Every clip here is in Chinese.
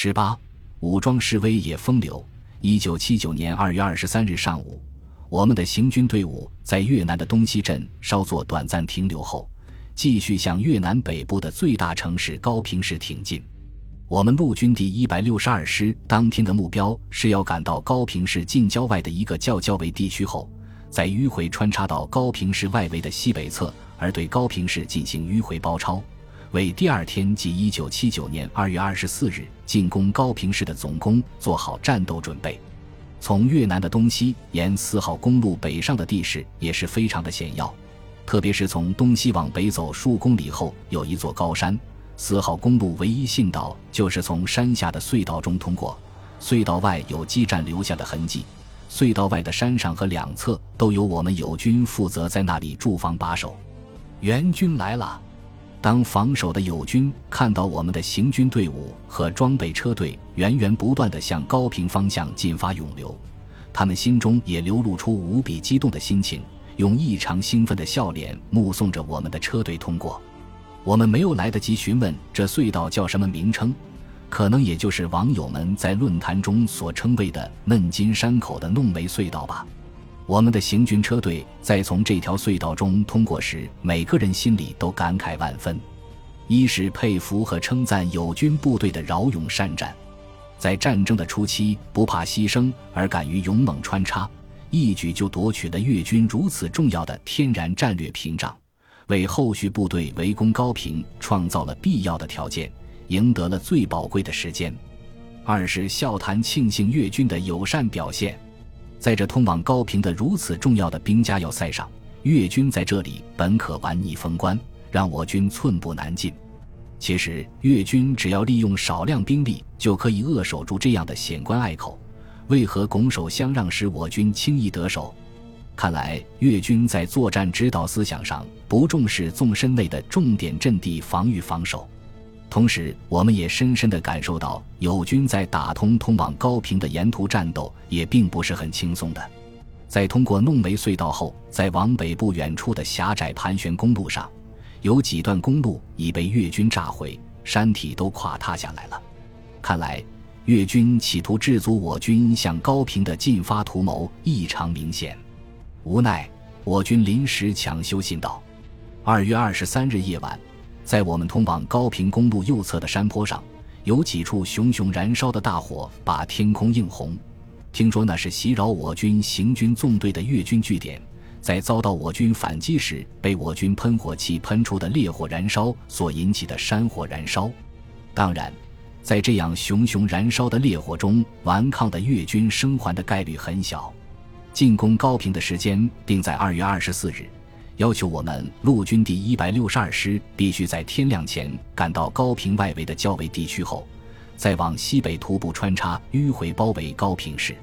十八，武装示威也风流。一九七九年二月二十三日上午，我们的行军队伍在越南的东西镇稍作短暂停留后，继续向越南北部的最大城市高平市挺进。我们陆军第一百六十二师当天的目标是要赶到高平市近郊外的一个较郊围地区后，在迂回穿插到高平市外围的西北侧，而对高平市进行迂回包抄，为第二天即一九七九年二月二十四日进攻高平市的总攻做好战斗准备。从越南的东西沿四号公路北上的地势也是非常的险要，特别是从东西往北走数公里后，有一座高山。四号公路唯一信道就是从山下的隧道中通过，隧道外有激战留下的痕迹。隧道外的山上和两侧都有我们友军负责在那里驻防把守。援军来了，当防守的友军看到我们的行军队伍和装备车队源源不断地向高平方向进发涌流，他们心中也流露出无比激动的心情，用异常兴奋的笑脸目送着我们的车队通过。我们没有来得及询问这隧道叫什么名称，可能也就是网友们在论坛中所称谓的“嫩金山口的弄梅隧道”吧。我们的行军车队在从这条隧道中通过时，每个人心里都感慨万分：一是佩服和称赞友军部队的骁勇善战，在战争的初期不怕牺牲而敢于勇猛穿插，一举就夺取了越军如此重要的天然战略屏障。为后续部队围攻高平创造了必要的条件，赢得了最宝贵的时间。二是笑谈庆幸越军的友善表现，在这通往高平的如此重要的兵家要塞上，越军在这里本可玩逆封关，让我军寸步难进。其实越军只要利用少量兵力就可以扼守住这样的险关隘口，为何拱手相让，使我军轻易得手？看来越军在作战指导思想上不重视纵深内的重点阵地防御防守，同时我们也深深地感受到友军在打通通往高平的沿途战斗也并不是很轻松的。在通过弄梅隧道后，在往北部远处的狭窄盘旋公路上，有几段公路已被越军炸毁，山体都垮塌下来了。看来越军企图制阻我军向高平的进发图谋异常明显。无奈，我军临时抢修信道。二月二十三日夜晚，在我们通往高平公路右侧的山坡上，有几处熊熊燃烧的大火，把天空映红。听说那是袭扰我军行军纵队的越军据点，在遭到我军反击时，被我军喷火器喷出的烈火燃烧所引起的山火燃烧。当然，在这样熊熊燃烧的烈火中，顽抗的越军生还的概率很小。进攻高平的时间定在二月二十四日，要求我们陆军第一百六十二师必须在天亮前赶到高平外围的较围地区后，再往西北徒步穿插迂回包围高平市。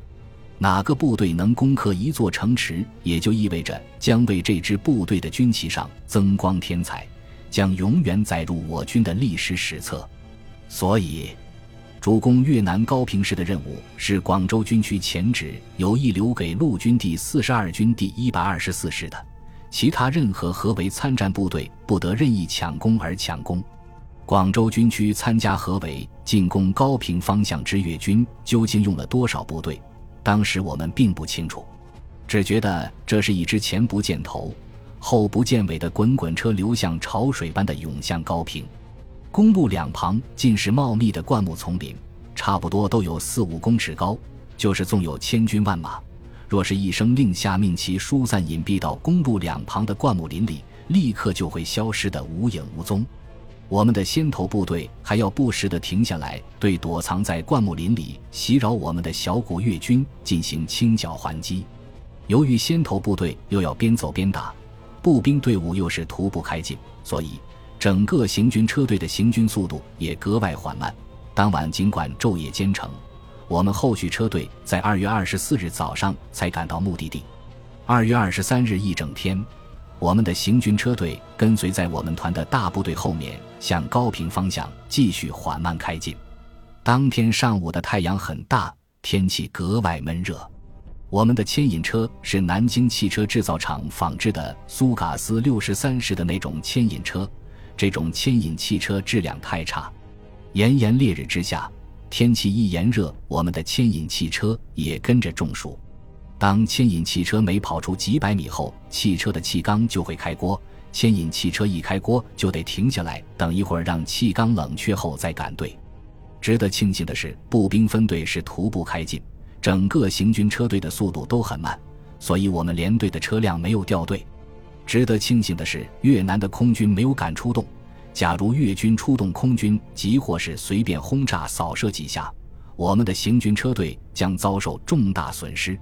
哪个部队能攻克一座城池，也就意味着将为这支部队的军旗上增光添彩，将永远载入我军的历史史册。所以。主攻越南高平市的任务是广州军区前指有意留给陆军第四十二军第一百二十四师的，其他任何合围参战部队不得任意抢攻而抢攻。广州军区参加合围进攻高平方向之越军究竟用了多少部队？当时我们并不清楚，只觉得这是一支前不见头、后不见尾的滚滚车流向潮水般的涌向高平。公路两旁尽是茂密的灌木丛林，差不多都有四五公尺高。就是纵有千军万马，若是一声令下，命其疏散隐蔽到公路两旁的灌木林里，立刻就会消失得无影无踪。我们的先头部队还要不时地停下来，对躲藏在灌木林里袭扰我们的小股越军进行清剿还击。由于先头部队又要边走边打，步兵队伍又是徒步开进，所以。整个行军车队的行军速度也格外缓慢。当晚尽管昼夜兼程，我们后续车队在二月二十四日早上才赶到目的地。二月二十三日一整天，我们的行军车队跟随在我们团的大部队后面，向高平方向继续缓慢开进。当天上午的太阳很大，天气格外闷热。我们的牵引车是南京汽车制造厂仿制的苏嘎斯六十三式的那种牵引车。这种牵引汽车质量太差，炎炎烈日之下，天气一炎热，我们的牵引汽车也跟着中暑。当牵引汽车每跑出几百米后，汽车的气缸就会开锅。牵引汽车一开锅，就得停下来，等一会儿让气缸冷却后再赶队。值得庆幸的是，步兵分队是徒步开进，整个行军车队的速度都很慢，所以我们连队的车辆没有掉队。值得庆幸的是，越南的空军没有敢出动。假如越军出动空军，即或是随便轰炸扫射几下，我们的行军车队将遭受重大损失。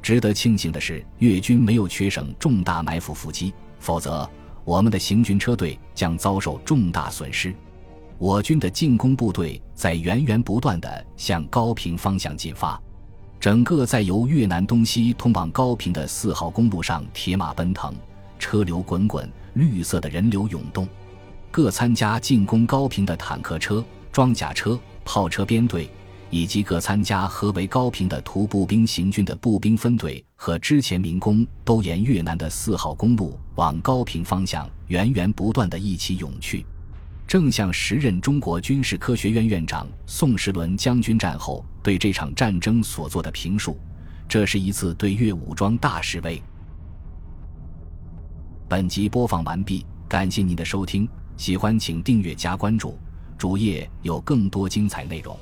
值得庆幸的是，越军没有缺省重大埋伏伏击，否则我们的行军车队将遭受重大损失。我军的进攻部队在源源不断地向高平方向进发，整个在由越南东西通往高平的四号公路上，铁马奔腾，车流滚滚，绿色的人流涌动。各参加进攻高平的坦克车、装甲车、炮车编队。以及各参加合围高平的徒步兵行军的步兵分队和之前民工，都沿越南的四号公路往高平方向源源不断地一起涌去。正像时任中国军事科学院院长宋时轮将军战后对这场战争所做的评述，这是一次对越武装大示威。本集播放完毕，感谢您的收听，喜欢请订阅加关注，主页有更多精彩内容。